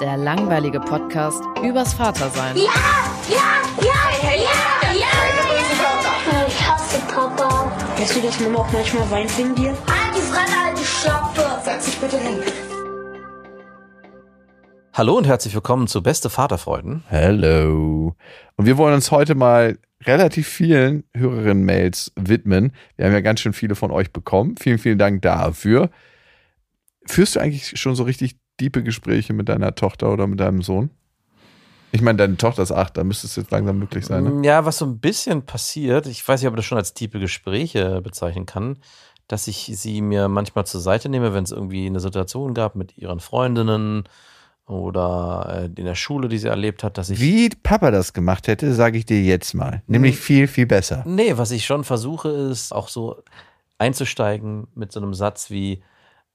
Der langweilige Podcast übers Vatersein. Ja, ja, ja, ja, ja. Ich hasse Papa. Weißt du, dass Mama auch manchmal weint wegen dir? Halt die Fresse, halt die Schlappe. Setz dich bitte hin. Hallo und herzlich willkommen zu Beste Vaterfreuden. Hello. Und wir wollen uns heute mal relativ vielen Hörerinnen-Mails widmen. Wir haben ja ganz schön viele von euch bekommen. Vielen, vielen Dank dafür. Führst du eigentlich schon so richtig diepe Gespräche mit deiner Tochter oder mit deinem Sohn? Ich meine, deine Tochter ist acht, da müsste es jetzt langsam möglich sein. Ne? Ja, was so ein bisschen passiert, ich weiß nicht, ob ich das schon als tiefe Gespräche bezeichnen kann, dass ich sie mir manchmal zur Seite nehme, wenn es irgendwie eine Situation gab mit ihren Freundinnen oder äh, in der Schule, die sie erlebt hat, dass ich. Wie Papa das gemacht hätte, sage ich dir jetzt mal. Nämlich viel, viel besser. Nee, was ich schon versuche, ist auch so einzusteigen mit so einem Satz wie,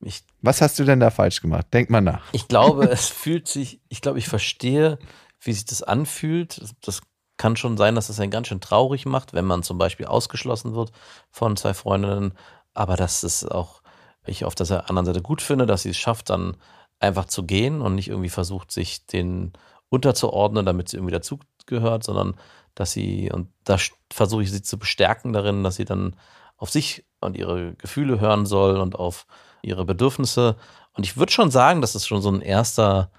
ich Was hast du denn da falsch gemacht? Denk mal nach. Ich glaube, es fühlt sich, ich glaube, ich verstehe, wie sich das anfühlt. Das- Das kann schon sein, dass es einen ganz schön traurig macht, wenn man zum Beispiel ausgeschlossen wird von zwei Freundinnen. Aber dass es auch, ich auf der anderen Seite gut finde, dass sie es schafft, dann einfach zu gehen und nicht irgendwie versucht, sich den unterzuordnen, damit sie irgendwie dazugehört, sondern dass sie, und da versuche ich sie zu bestärken darin, dass sie dann auf sich und ihre Gefühle hören soll und auf ihre Bedürfnisse. Und ich würde schon sagen, dass es schon so ein erster,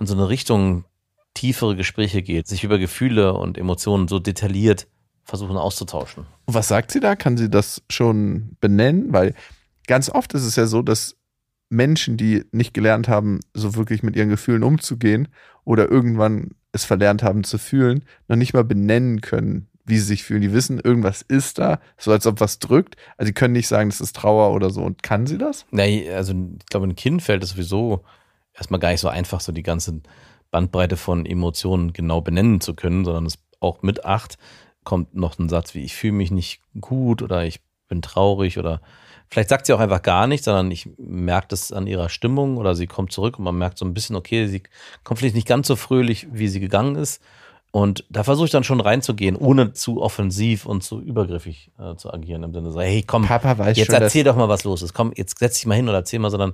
in so eine Richtung tiefere Gespräche geht, sich über Gefühle und Emotionen so detailliert versuchen auszutauschen. Was sagt sie da? Kann sie das schon benennen? Weil ganz oft ist es ja so, dass Menschen, die nicht gelernt haben, so wirklich mit ihren Gefühlen umzugehen oder irgendwann es verlernt haben zu fühlen, noch nicht mal benennen können, wie sie sich fühlen. Die wissen, irgendwas ist da, so als ob was drückt. Also sie können nicht sagen, das ist Trauer oder so. Und kann sie das? Nee, also ich glaube, ein Kind fällt es sowieso erstmal gar nicht so einfach, so die ganze Bandbreite von Emotionen genau benennen zu können, sondern es auch mit acht kommt noch ein Satz wie ich fühle mich nicht gut oder ich bin traurig oder vielleicht sagt sie auch einfach gar nichts, sondern ich merke das an ihrer Stimmung oder sie kommt zurück und man merkt so ein bisschen, okay, sie kommt vielleicht nicht ganz so fröhlich, wie sie gegangen ist. Und da versuche ich dann schon reinzugehen, ohne zu offensiv und zu übergriffig äh, zu agieren. Im Sinne so, hey, komm, jetzt schon, erzähl doch mal, was los ist. Komm, jetzt setz dich mal hin oder erzähl mal, sondern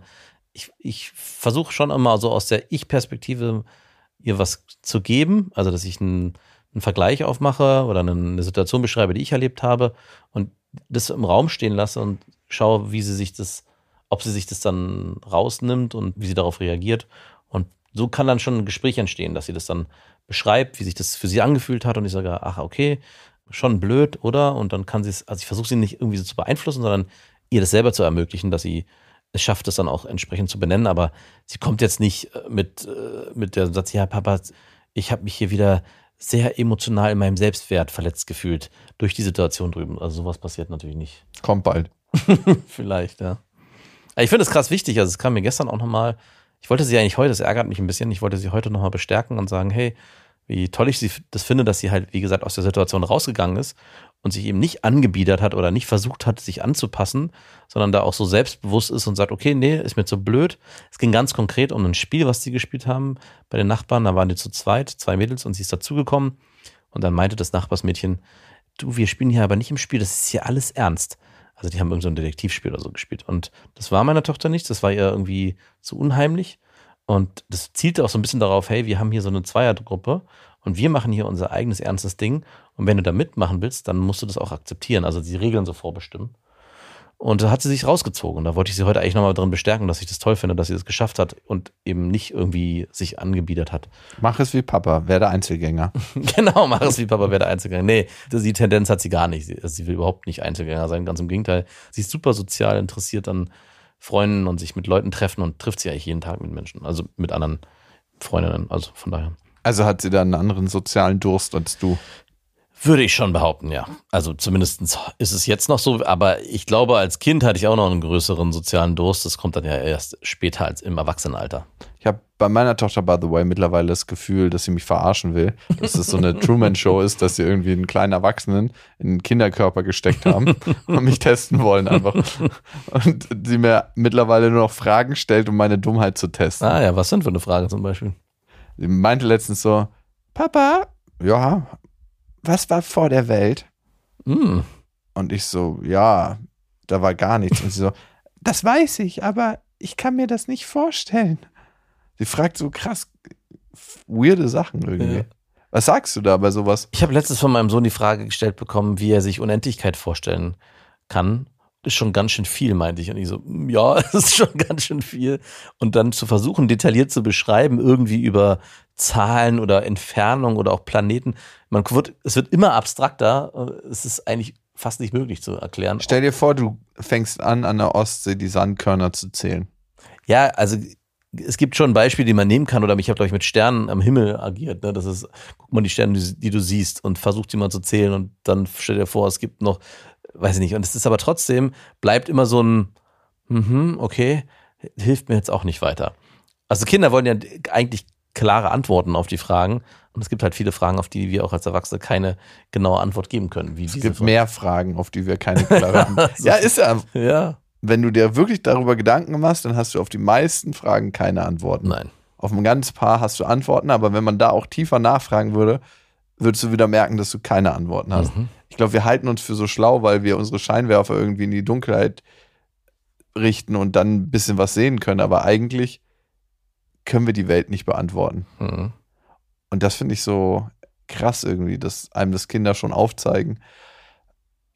ich, ich versuche schon immer so aus der Ich-Perspektive ihr was zu geben. Also, dass ich einen, einen Vergleich aufmache oder eine, eine Situation beschreibe, die ich erlebt habe und das im Raum stehen lasse und schaue, wie sie sich das, ob sie sich das dann rausnimmt und wie sie darauf reagiert. Und so kann dann schon ein Gespräch entstehen, dass sie das dann beschreibt, wie sich das für sie angefühlt hat und ich sage, ach, okay, schon blöd, oder? Und dann kann sie es, also ich versuche sie nicht irgendwie so zu beeinflussen, sondern ihr das selber zu ermöglichen, dass sie es schafft, das dann auch entsprechend zu benennen. Aber sie kommt jetzt nicht äh, mit, äh, mit der Satz, ja, Papa, ich habe mich hier wieder sehr emotional in meinem Selbstwert verletzt gefühlt durch die Situation drüben. Also sowas passiert natürlich nicht. Kommt bald. Vielleicht, ja. Aber ich finde es krass wichtig. Also es kam mir gestern auch nochmal, ich wollte sie eigentlich heute, das ärgert mich ein bisschen, ich wollte sie heute nochmal bestärken und sagen, hey, wie toll ich sie das finde, dass sie halt, wie gesagt, aus der Situation rausgegangen ist und sich eben nicht angebiedert hat oder nicht versucht hat, sich anzupassen, sondern da auch so selbstbewusst ist und sagt, okay, nee, ist mir zu blöd. Es ging ganz konkret um ein Spiel, was sie gespielt haben bei den Nachbarn. Da waren die zu zweit, zwei Mädels und sie ist dazugekommen. Und dann meinte das Nachbarsmädchen, du, wir spielen hier aber nicht im Spiel, das ist hier alles ernst. Also die haben irgend so ein Detektivspiel oder so gespielt. Und das war meiner Tochter nichts, das war ihr irgendwie zu unheimlich. Und das zielte auch so ein bisschen darauf, hey, wir haben hier so eine Zweiergruppe und wir machen hier unser eigenes ernstes Ding. Und wenn du da mitmachen willst, dann musst du das auch akzeptieren, also die Regeln so vorbestimmen. Und da hat sie sich rausgezogen. Da wollte ich sie heute eigentlich nochmal drin bestärken, dass ich das toll finde, dass sie das geschafft hat und eben nicht irgendwie sich angebiedert hat. Mach es wie Papa, werde Einzelgänger. genau, mach es wie Papa, werde Einzelgänger. Nee, die Tendenz hat sie gar nicht. Sie, sie will überhaupt nicht Einzelgänger sein, ganz im Gegenteil. Sie ist super sozial interessiert an Freunden und sich mit Leuten treffen und trifft sich eigentlich jeden Tag mit Menschen, also mit anderen Freundinnen. Also von daher. Also hat sie da einen anderen sozialen Durst als du. Würde ich schon behaupten, ja. Also zumindest ist es jetzt noch so, aber ich glaube, als Kind hatte ich auch noch einen größeren sozialen Durst. Das kommt dann ja erst später als im Erwachsenenalter. Ich habe bei meiner Tochter, by the way, mittlerweile das Gefühl, dass sie mich verarschen will. Dass es so eine Truman-Show ist, dass sie irgendwie einen kleinen Erwachsenen in einen Kinderkörper gesteckt haben und mich testen wollen einfach. Und sie mir mittlerweile nur noch Fragen stellt, um meine Dummheit zu testen. Ah ja, was sind für eine Frage zum Beispiel? Sie meinte letztens so, Papa, ja, was war vor der Welt? Hm. Und ich so, ja, da war gar nichts. Und sie so, das weiß ich, aber ich kann mir das nicht vorstellen. Sie fragt so krass weirde Sachen irgendwie. Ja. Was sagst du da bei sowas? Ich habe letztens von meinem Sohn die Frage gestellt bekommen, wie er sich Unendlichkeit vorstellen kann. Das ist schon ganz schön viel, meinte ich. Und ich so, "Mm, ja, das ist schon ganz schön viel. Und dann zu versuchen, detailliert zu beschreiben, irgendwie über Zahlen oder Entfernung oder auch Planeten. Man wird, es wird immer abstrakter. Es ist eigentlich fast nicht möglich zu erklären. Stell dir vor, du fängst an, an der Ostsee die Sandkörner zu zählen. Ja, also es gibt schon Beispiele, die man nehmen kann, oder ich habe, glaube ich, mit Sternen am Himmel agiert. Ne? Das ist, guck mal die Sterne, die, die du siehst und versuch die mal zu zählen und dann stell dir vor, es gibt noch, weiß ich nicht. Und es ist aber trotzdem, bleibt immer so ein, mhm, okay, hilft mir jetzt auch nicht weiter. Also Kinder wollen ja eigentlich klare Antworten auf die Fragen. Und es gibt halt viele Fragen, auf die wir auch als Erwachsene keine genaue Antwort geben können. Es gibt Frage. mehr Fragen, auf die wir keine klare Antwort Ja, ist ja. Ja, Wenn du dir wirklich darüber Gedanken machst, dann hast du auf die meisten Fragen keine Antworten. nein. Auf ein ganz paar hast du Antworten, aber wenn man da auch tiefer nachfragen würde, würdest du wieder merken, dass du keine Antworten hast. Mhm. Ich glaube, wir halten uns für so schlau, weil wir unsere Scheinwerfer irgendwie in die Dunkelheit richten und dann ein bisschen was sehen können. Aber eigentlich können wir die Welt nicht beantworten. Mhm. Und das finde ich so krass irgendwie, dass einem das Kinder schon aufzeigen.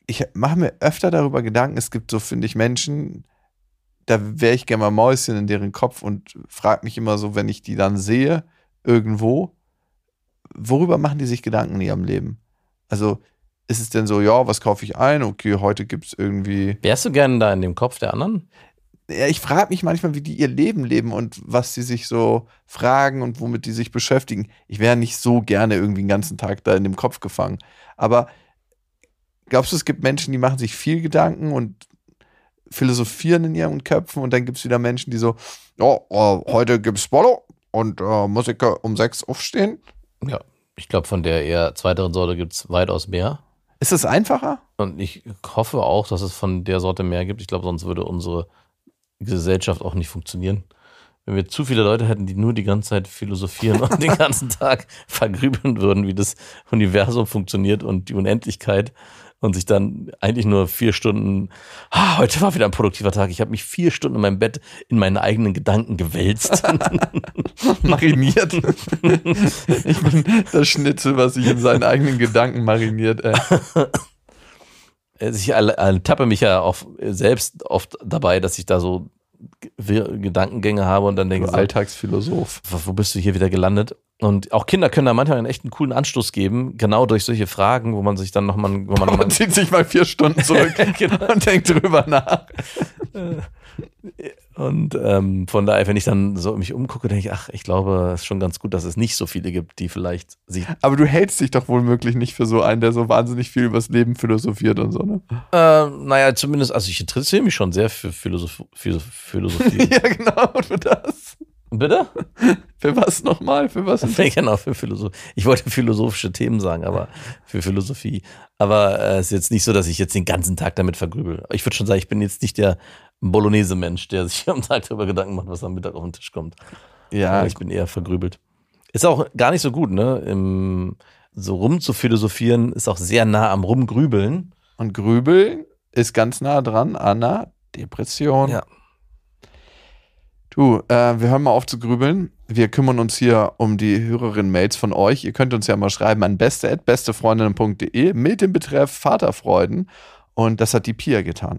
Ich mache mir öfter darüber Gedanken, es gibt so, finde ich, Menschen, da wäre ich gerne mal Mäuschen in deren Kopf und frage mich immer so, wenn ich die dann sehe, irgendwo, worüber machen die sich Gedanken in ihrem Leben? Also ist es denn so, ja, was kaufe ich ein? Okay, heute gibt es irgendwie. Wärst du gerne da in dem Kopf der anderen? Ja, ich frage mich manchmal, wie die ihr Leben leben und was sie sich so fragen und womit die sich beschäftigen. Ich wäre nicht so gerne irgendwie den ganzen Tag da in dem Kopf gefangen. Aber glaubst du, es gibt Menschen, die machen sich viel Gedanken und philosophieren in ihren Köpfen und dann gibt es wieder Menschen, die so, ja, äh, heute gibt's Bolo und äh, Musiker um sechs aufstehen. Ja. Ich glaube, von der eher zweiteren Sorte gibt es weitaus mehr. Ist das einfacher? Und ich hoffe auch, dass es von der Sorte mehr gibt. Ich glaube, sonst würde unsere Gesellschaft auch nicht funktionieren. Wenn wir zu viele Leute hätten, die nur die ganze Zeit philosophieren und den ganzen Tag vergrübeln würden, wie das Universum funktioniert und die Unendlichkeit und sich dann eigentlich nur vier Stunden, ah, heute war wieder ein produktiver Tag, ich habe mich vier Stunden in meinem Bett in meinen eigenen Gedanken gewälzt. Mariniert. ich bin das Schnitzel, was sich in seinen eigenen Gedanken mariniert. Ey. Also ich ertappe mich ja auch selbst oft dabei, dass ich da so Ge- Gedankengänge habe und dann denke so, Alltagsphilosoph. wo bist du hier wieder gelandet? Und auch Kinder können da manchmal einen echt einen coolen Anstoß geben, genau durch solche Fragen, wo man sich dann nochmal, wo man Man zieht sich mal vier Stunden zurück Genau. und denkt drüber nach. und ähm, von daher, wenn ich dann so mich umgucke, denke ich, ach, ich glaube, es ist schon ganz gut, dass es nicht so viele gibt, die vielleicht sich, Aber du hältst dich doch wohl möglich nicht für so einen, der so wahnsinnig viel übers Leben philosophiert und so, ne? äh, naja, zumindest, also ich interessiere mich schon sehr für Philosoph Philosoph Philosophie. ja, genau, für das. Bitte? Für was nochmal? Für was? genau, für Philosophie. Ich wollte philosophische Themen sagen, aber für Philosophie. Aber äh, es ist jetzt nicht so, dass ich jetzt den ganzen Tag damit vergrübel. Ich würde schon sagen, ich bin jetzt nicht der Bolognese-Mensch, der sich am Tag darüber Gedanken macht, was am Mittag auf den Tisch kommt. Ja, Aber ich bin eher vergrübelt. Ist auch gar nicht so gut, ne? Im, so rum zu philosophieren ist auch sehr nah am Rumgrübeln. und Grübeln ist ganz nah dran an einer Depression. Ja. Du, äh, wir hören mal auf zu grübeln. Wir kümmern uns hier um die Hörerinnen-Mails von euch. Ihr könnt uns ja mal schreiben an beste.bestefreundinnen.de mit dem Betreff Vaterfreuden. Und das hat die Pia getan.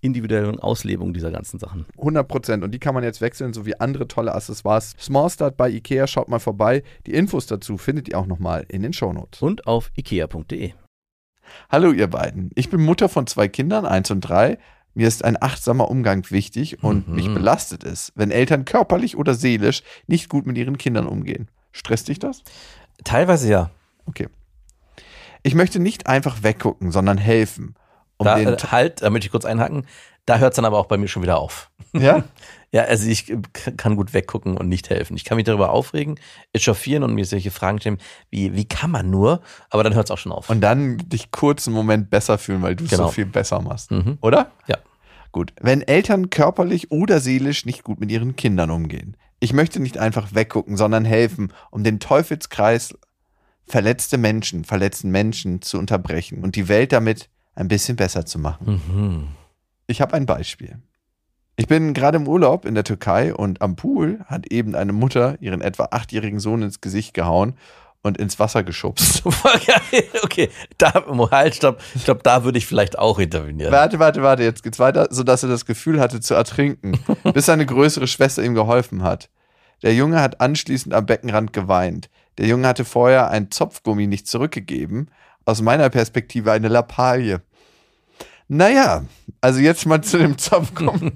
individuellen Auslebung dieser ganzen Sachen. 100 Prozent. Und die kann man jetzt wechseln, sowie andere tolle Accessoires. Small Start bei Ikea, schaut mal vorbei. Die Infos dazu findet ihr auch nochmal in den Shownotes. Und auf ikea.de. Hallo ihr beiden. Ich bin Mutter von zwei Kindern, eins und drei. Mir ist ein achtsamer Umgang wichtig und Mhm. mich belastet es, wenn Eltern körperlich oder seelisch nicht gut mit ihren Kindern umgehen. Stresst dich das? Teilweise ja. Okay. Ich möchte nicht einfach weggucken, sondern helfen. Um da, den äh, halt, da möchte ich kurz einhaken. Da hört es dann aber auch bei mir schon wieder auf. ja? Ja, also ich äh, kann gut weggucken und nicht helfen. Ich kann mich darüber aufregen, echauffieren und mir solche Fragen stellen, wie, wie kann man nur? Aber dann hört es auch schon auf. Und dann dich kurz einen Moment besser fühlen, weil du es Genau. so viel besser machst. Mhm. Oder? Ja. Gut. Wenn Eltern körperlich oder seelisch nicht gut mit ihren Kindern umgehen. Ich möchte nicht einfach weggucken, sondern helfen, um den Teufelskreis verletzte Menschen, verletzten Menschen zu unterbrechen und die Welt damit ein bisschen besser zu machen. Mhm. Ich habe ein Beispiel. Ich bin gerade im Urlaub in der Türkei und am Pool hat eben eine Mutter ihren etwa achtjährigen Sohn ins Gesicht gehauen und ins Wasser geschubst. Okay, da, halt, stopp. Ich glaube, da würde ich vielleicht auch intervenieren. Warte, warte, warte, jetzt geht's weiter, sodass er das Gefühl hatte zu ertrinken, bis seine größere Schwester ihm geholfen hat. Der Junge hat anschließend am Beckenrand geweint. Der Junge hatte vorher ein Zopfgummi nicht zurückgegeben. Aus meiner Perspektive eine Lappalie. Naja, also jetzt mal zu dem Zopfgummi.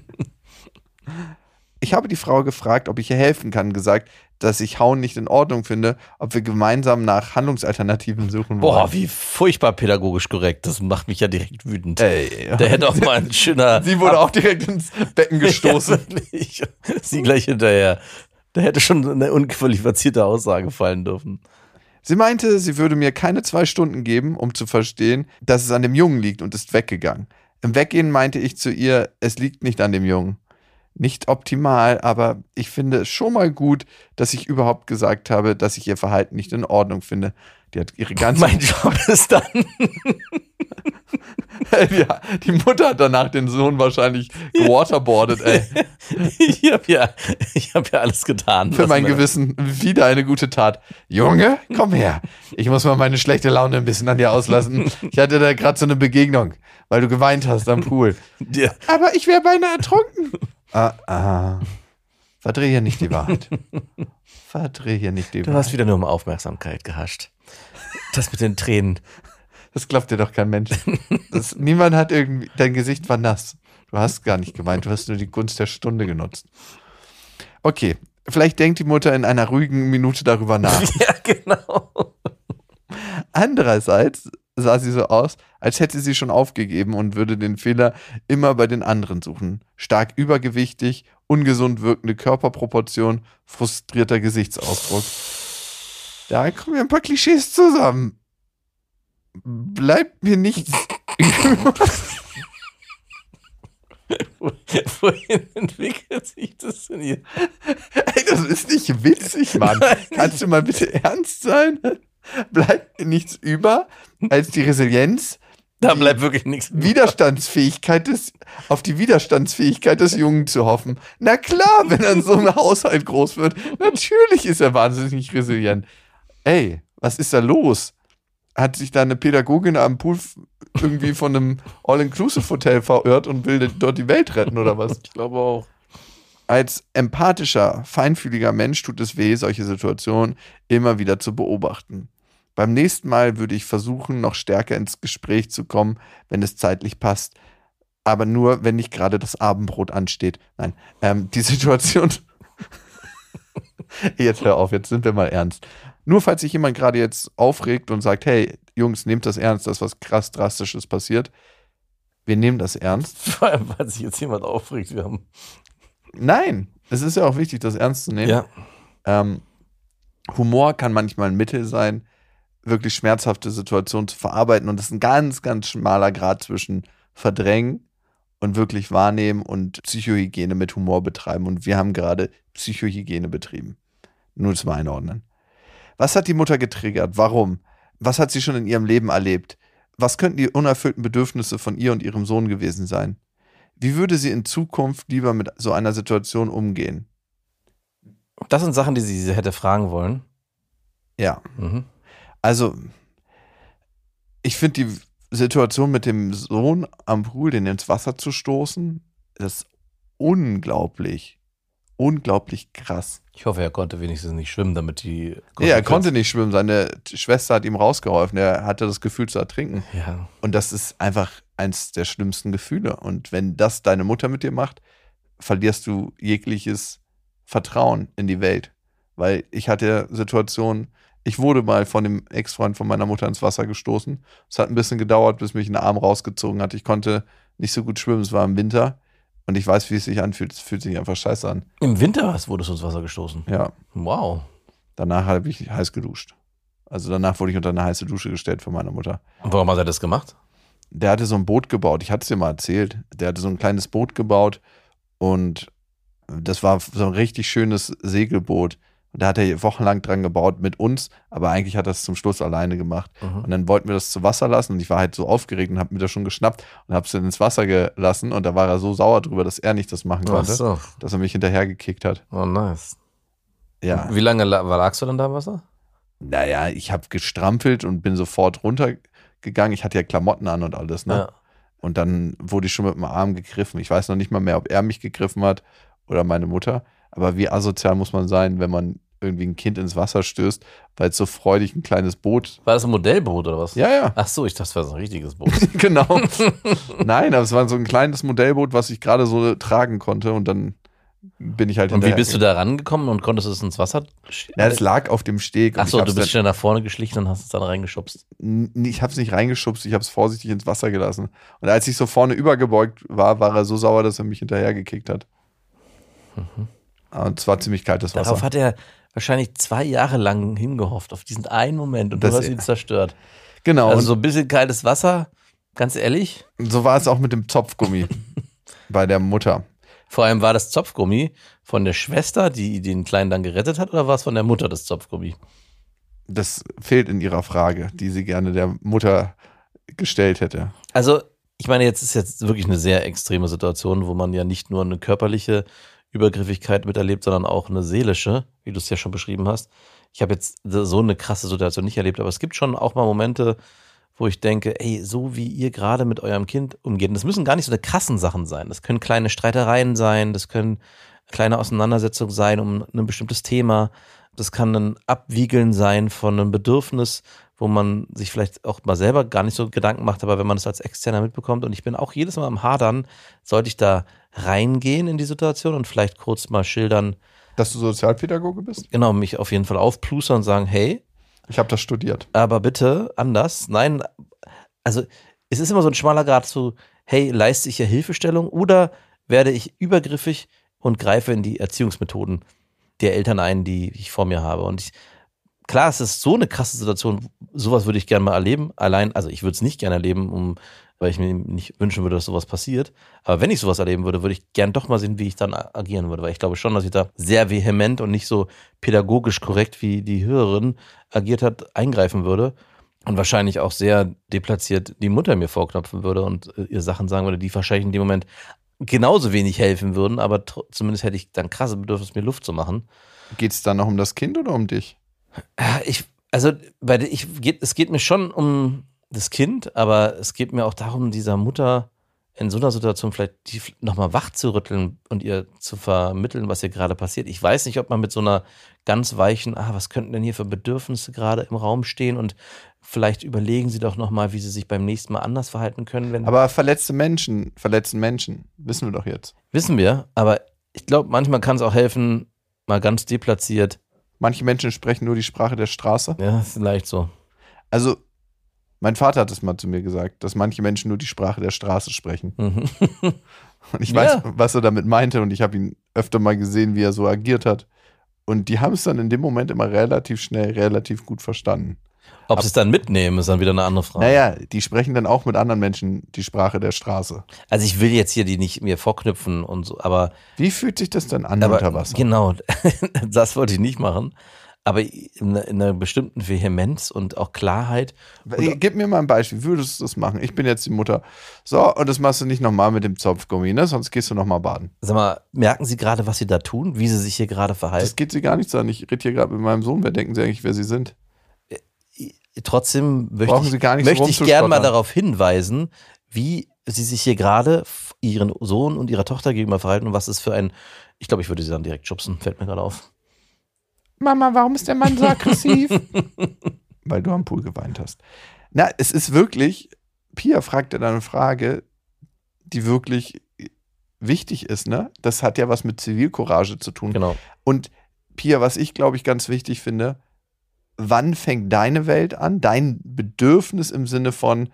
Ich habe die Frau gefragt, ob ich ihr helfen kann, gesagt, dass ich Hauen nicht in Ordnung finde, ob wir gemeinsam nach Handlungsalternativen suchen wollen. Boah, wie furchtbar pädagogisch korrekt. Das macht mich ja direkt wütend. Ey, Der hätte auch mal ein schöner. Sie wurde auch direkt ins Becken gestoßen. Ja. Sie gleich hinterher. Der hätte schon eine unqualifizierte Aussage fallen dürfen. Sie meinte, sie würde mir keine zwei Stunden geben, um zu verstehen, dass es an dem Jungen liegt und ist weggegangen. Im Weggehen meinte ich zu ihr, es liegt nicht an dem Jungen. Nicht optimal, aber ich finde es schon mal gut, dass ich überhaupt gesagt habe, dass ich ihr Verhalten nicht in Ordnung finde. Die hat ihre ganze. Mein Job ist dann. ja, die Mutter hat danach den Sohn wahrscheinlich gewaterboardet, ey. ich habe ja, ich hab ja alles getan. Für mein Gewissen wieder eine gute Tat. Junge, komm her. Ich muss mal meine schlechte Laune ein bisschen an dir auslassen. Ich hatte da gerade so eine Begegnung, weil du geweint hast am Pool. Aber ich wäre beinahe ertrunken. Ah, ah. Verdreh hier nicht die Wahrheit. Verdreh hier nicht die Du hast Wahrheit. wieder nur um Aufmerksamkeit gehascht. Das mit den Tränen. Das glaubt dir doch kein Mensch. Das, niemand hat irgendwie, dein Gesicht war nass. Du hast gar nicht geweint, du hast nur die Gunst der Stunde genutzt. Okay, vielleicht denkt die Mutter in einer ruhigen Minute darüber nach. Ja, genau. Andererseits sah sie so aus, als hätte sie schon aufgegeben und würde den Fehler immer bei den anderen suchen. Stark übergewichtig, ungesund wirkende Körperproportion, frustrierter Gesichtsausdruck. Da kommen ja ein paar Klischees zusammen. Bleibt mir nichts. Wohin entwickelt sich das denn hier? Ey, das ist nicht witzig, Mann. Kannst du mal bitte ernst sein? Bleibt mir nichts über als die Resilienz, Da bleibt wirklich nichts. Widerstandsfähigkeit des, auf die Widerstandsfähigkeit des Jungen zu hoffen. Na klar, wenn in so einem Haushalt groß wird, natürlich ist er wahnsinnig resilient. Ey, was ist da los? Hat sich da eine Pädagogin am Pool irgendwie von einem All-Inclusive-Hotel verirrt und will dort die Welt retten oder was? Ich glaube auch. Als empathischer, feinfühliger Mensch tut es weh, solche Situationen immer wieder zu beobachten. Beim nächsten Mal würde ich versuchen, noch stärker ins Gespräch zu kommen, wenn es zeitlich passt. Aber nur, wenn nicht gerade das Abendbrot ansteht. Nein, ähm, die Situation. jetzt hör auf, jetzt sind wir mal ernst. Nur falls sich jemand gerade jetzt aufregt und sagt, hey, Jungs, nehmt das ernst, dass was krass Drastisches passiert. Wir nehmen das ernst. Vor allem, weil sich jetzt jemand aufregt. Wir haben. Nein, es ist ja auch wichtig, das ernst zu nehmen. Ja. Ähm, Humor kann manchmal ein Mittel sein, wirklich schmerzhafte Situationen zu verarbeiten. Und das ist ein ganz, ganz schmaler Grad zwischen verdrängen und wirklich wahrnehmen und Psychohygiene mit Humor betreiben. Und wir haben gerade Psychohygiene betrieben. Nur zum Einordnen. Was hat die Mutter getriggert? Warum? Was hat sie schon in ihrem Leben erlebt? Was könnten die unerfüllten Bedürfnisse von ihr und ihrem Sohn gewesen sein? Wie würde sie in Zukunft lieber mit so einer Situation umgehen? Das sind Sachen, die sie hätte fragen wollen. Ja. Mhm. Also, ich finde die Situation mit dem Sohn am Pool, den ins Wasser zu stoßen, das ist unglaublich, unglaublich krass. Ich hoffe, er konnte wenigstens nicht schwimmen, damit die. Ja, er konnte nicht schwimmen. Seine Schwester hat ihm rausgeholfen. Er hatte das Gefühl zu ertrinken. Ja. Und das ist einfach eins der schlimmsten Gefühle. Und wenn das deine Mutter mit dir macht, verlierst du jegliches Vertrauen in die Welt. Weil ich hatte Situationen, ich wurde mal von dem Ex-Freund von meiner Mutter ins Wasser gestoßen. Es hat ein bisschen gedauert, bis mich ein Arm rausgezogen hat. Ich konnte nicht so gut schwimmen. Es war im Winter. Und ich weiß, wie es sich anfühlt. Es fühlt sich einfach scheiße an. Im Winter wurdest du ins Wasser gestoßen. Ja. Wow. Danach habe ich heiß geduscht. Also danach wurde ich unter eine heiße Dusche gestellt von meiner Mutter. Und warum hat er das gemacht? Der hatte so ein Boot gebaut. Ich hatte es dir mal erzählt. Der hatte so ein kleines Boot gebaut und das war so ein richtig schönes Segelboot. Und da hat er wochenlang dran gebaut mit uns, aber eigentlich hat er es zum Schluss alleine gemacht. Mhm. Und dann wollten wir das zu Wasser lassen und ich war halt so aufgeregt und habe mir das schon geschnappt und habe es dann ins Wasser gelassen und da war er so sauer drüber, dass er nicht das machen Ach konnte, so. dass er mich hinterhergekickt hat. Oh, nice. Ja. Wie lange la- lagst du denn da im Wasser? Naja, ich habe gestrampelt und bin sofort runtergegangen. Ich hatte ja Klamotten an und alles, ne? Ja. Und dann wurde ich schon mit dem Arm gegriffen. Ich weiß noch nicht mal mehr, ob er mich gegriffen hat oder meine Mutter. Aber wie asozial muss man sein, wenn man irgendwie ein Kind ins Wasser stößt, weil es so freudig ein kleines Boot. War das ein Modellboot oder was? Ja, ja, Ach so, ich dachte, das war so ein richtiges Boot. genau. Nein, aber es war so ein kleines Modellboot, was ich gerade so tragen konnte und dann bin ich halt Und wie bist du da rangekommen und konntest es ins Wasser? Ja, es lag auf dem Steg. und Ach so, ich du bist schnell nach vorne geschlichen und hast es dann reingeschubst. Ich habe es nicht reingeschubst, ich habe es vorsichtig ins Wasser gelassen. Und als ich so vorne übergebeugt war, war er so sauer, dass er mich hinterhergekickt hat. Und es war ziemlich kaltes Wasser. Darauf hat er wahrscheinlich zwei Jahre lang hingehofft, auf diesen einen Moment. Und Das- du hast ihn zerstört. genau. Also so ein bisschen kaltes Wasser, ganz ehrlich. so war es auch mit dem Zopfgummi bei der Mutter. Vor allem war das Zopfgummi von der Schwester, die den Kleinen dann gerettet hat, oder war es von der Mutter das Zopfgummi? Das fehlt in ihrer Frage, die sie gerne der Mutter gestellt hätte. Also, ich meine, jetzt ist jetzt wirklich eine sehr extreme Situation, wo man ja nicht nur eine körperliche Übergriffigkeit miterlebt, sondern auch eine seelische, wie du es ja schon beschrieben hast. Ich habe jetzt so eine krasse Situation nicht erlebt, aber es gibt schon auch mal Momente, wo ich denke, ey, so wie ihr gerade mit eurem Kind umgeht, und das müssen gar nicht so eine krassen Sachen sein. Das können kleine Streitereien sein, das können kleine Auseinandersetzungen sein um ein bestimmtes Thema. Das kann ein Abwiegeln sein von einem Bedürfnis, wo man sich vielleicht auch mal selber gar nicht so Gedanken macht, aber wenn man es als Externer mitbekommt und ich bin auch jedes Mal am Hadern, sollte ich da reingehen in die Situation und vielleicht kurz mal schildern, Dass du Sozialpädagoge bist? genau, mich auf jeden Fall aufplustern und sagen, hey, Ich habe das studiert. aber bitte anders. Nein, also es ist immer so ein schmaler Grad zu, hey, leiste ich hier Hilfestellung oder werde ich übergriffig und greife in die Erziehungsmethoden der Eltern ein, die ich vor mir habe. Und ich, klar, es ist so eine krasse Situation, sowas würde ich gerne mal erleben. Allein, also ich würde es nicht gerne erleben, um, weil ich mir nicht wünschen würde, dass sowas passiert. Aber wenn ich sowas erleben würde, würde ich gern doch mal sehen, wie ich dann agieren würde. Weil ich glaube schon, dass ich da sehr vehement und nicht so pädagogisch korrekt, wie die Hörerin agiert hat, eingreifen würde. Und wahrscheinlich auch sehr deplatziert die Mutter mir vorknöpfen würde und äh, ihr Sachen sagen würde, die wahrscheinlich in dem Moment genauso wenig helfen würden, aber zumindest hätte ich dann krasse Bedürfnis, mir Luft zu machen. Geht es dann noch um das Kind oder um dich? Ja, Ich, also bei ich geht, es geht mir schon um das Kind, aber es geht mir auch darum, dieser Mutter in so einer Situation vielleicht die nochmal wach zu rütteln und ihr zu vermitteln, was hier gerade passiert. Ich weiß nicht, ob man mit so einer ganz weichen, ah, was könnten denn hier für Bedürfnisse gerade im Raum stehen und vielleicht überlegen sie doch nochmal, wie sie sich beim nächsten Mal anders verhalten können. Wenn Aber verletzte Menschen verletzen Menschen, wissen wir doch jetzt. Wissen wir, aber ich glaube, manchmal kann es auch helfen, mal ganz deplatziert. Manche Menschen sprechen nur die Sprache der Straße. Ja, ist leicht so. Also, mein Vater hat es mal zu mir gesagt, dass manche Menschen nur die Sprache der Straße sprechen. Mhm. Und ich weiß, Ja. was er damit meinte und ich habe ihn öfter mal gesehen, wie er so agiert hat. Und die haben es dann in dem Moment immer relativ schnell, relativ gut verstanden. Ob sie es dann mitnehmen, ist dann wieder eine andere Frage. Naja, die sprechen dann auch mit anderen Menschen die Sprache der Straße. Also ich will jetzt hier die nicht mir vorknüpfen und so, aber Wie fühlt sich das dann an Aber unter Wasser? Genau, das wollte ich nicht machen. Aber in, in einer bestimmten Vehemenz und auch Klarheit. Ey, Gib mir mal ein Beispiel, würdest du das machen? Ich bin jetzt die Mutter. So, und das machst du nicht nochmal mit dem Zopfgummi, ne? Sonst gehst du nochmal baden. Sag mal, merken Sie gerade, was Sie da tun, wie Sie sich hier gerade Das verhalten? geht sie gar nichts an. Ich rede hier gerade mit meinem Sohn. Wer denken sie eigentlich, wer sie sind? Trotzdem möchte Brauchen ich, Sie gar nicht so ich gerne mal darauf hinweisen, wie Sie sich hier gerade Ihren Sohn und Ihrer Tochter gegenüber verhalten und was ist für ein, ich glaube, ich würde Sie dann direkt schubsen, fällt mir gerade auf. Mama, warum ist der Mann so aggressiv? Weil du am Pool geweint hast. Na, es ist wirklich, Pia fragt ja dann eine Frage, die wirklich wichtig ist, ne? Das hat ja was mit Zivilcourage zu tun. Genau. Und Pia, was ich glaube ich ganz wichtig finde, wann fängt deine Welt an? Dein Bedürfnis im Sinne von,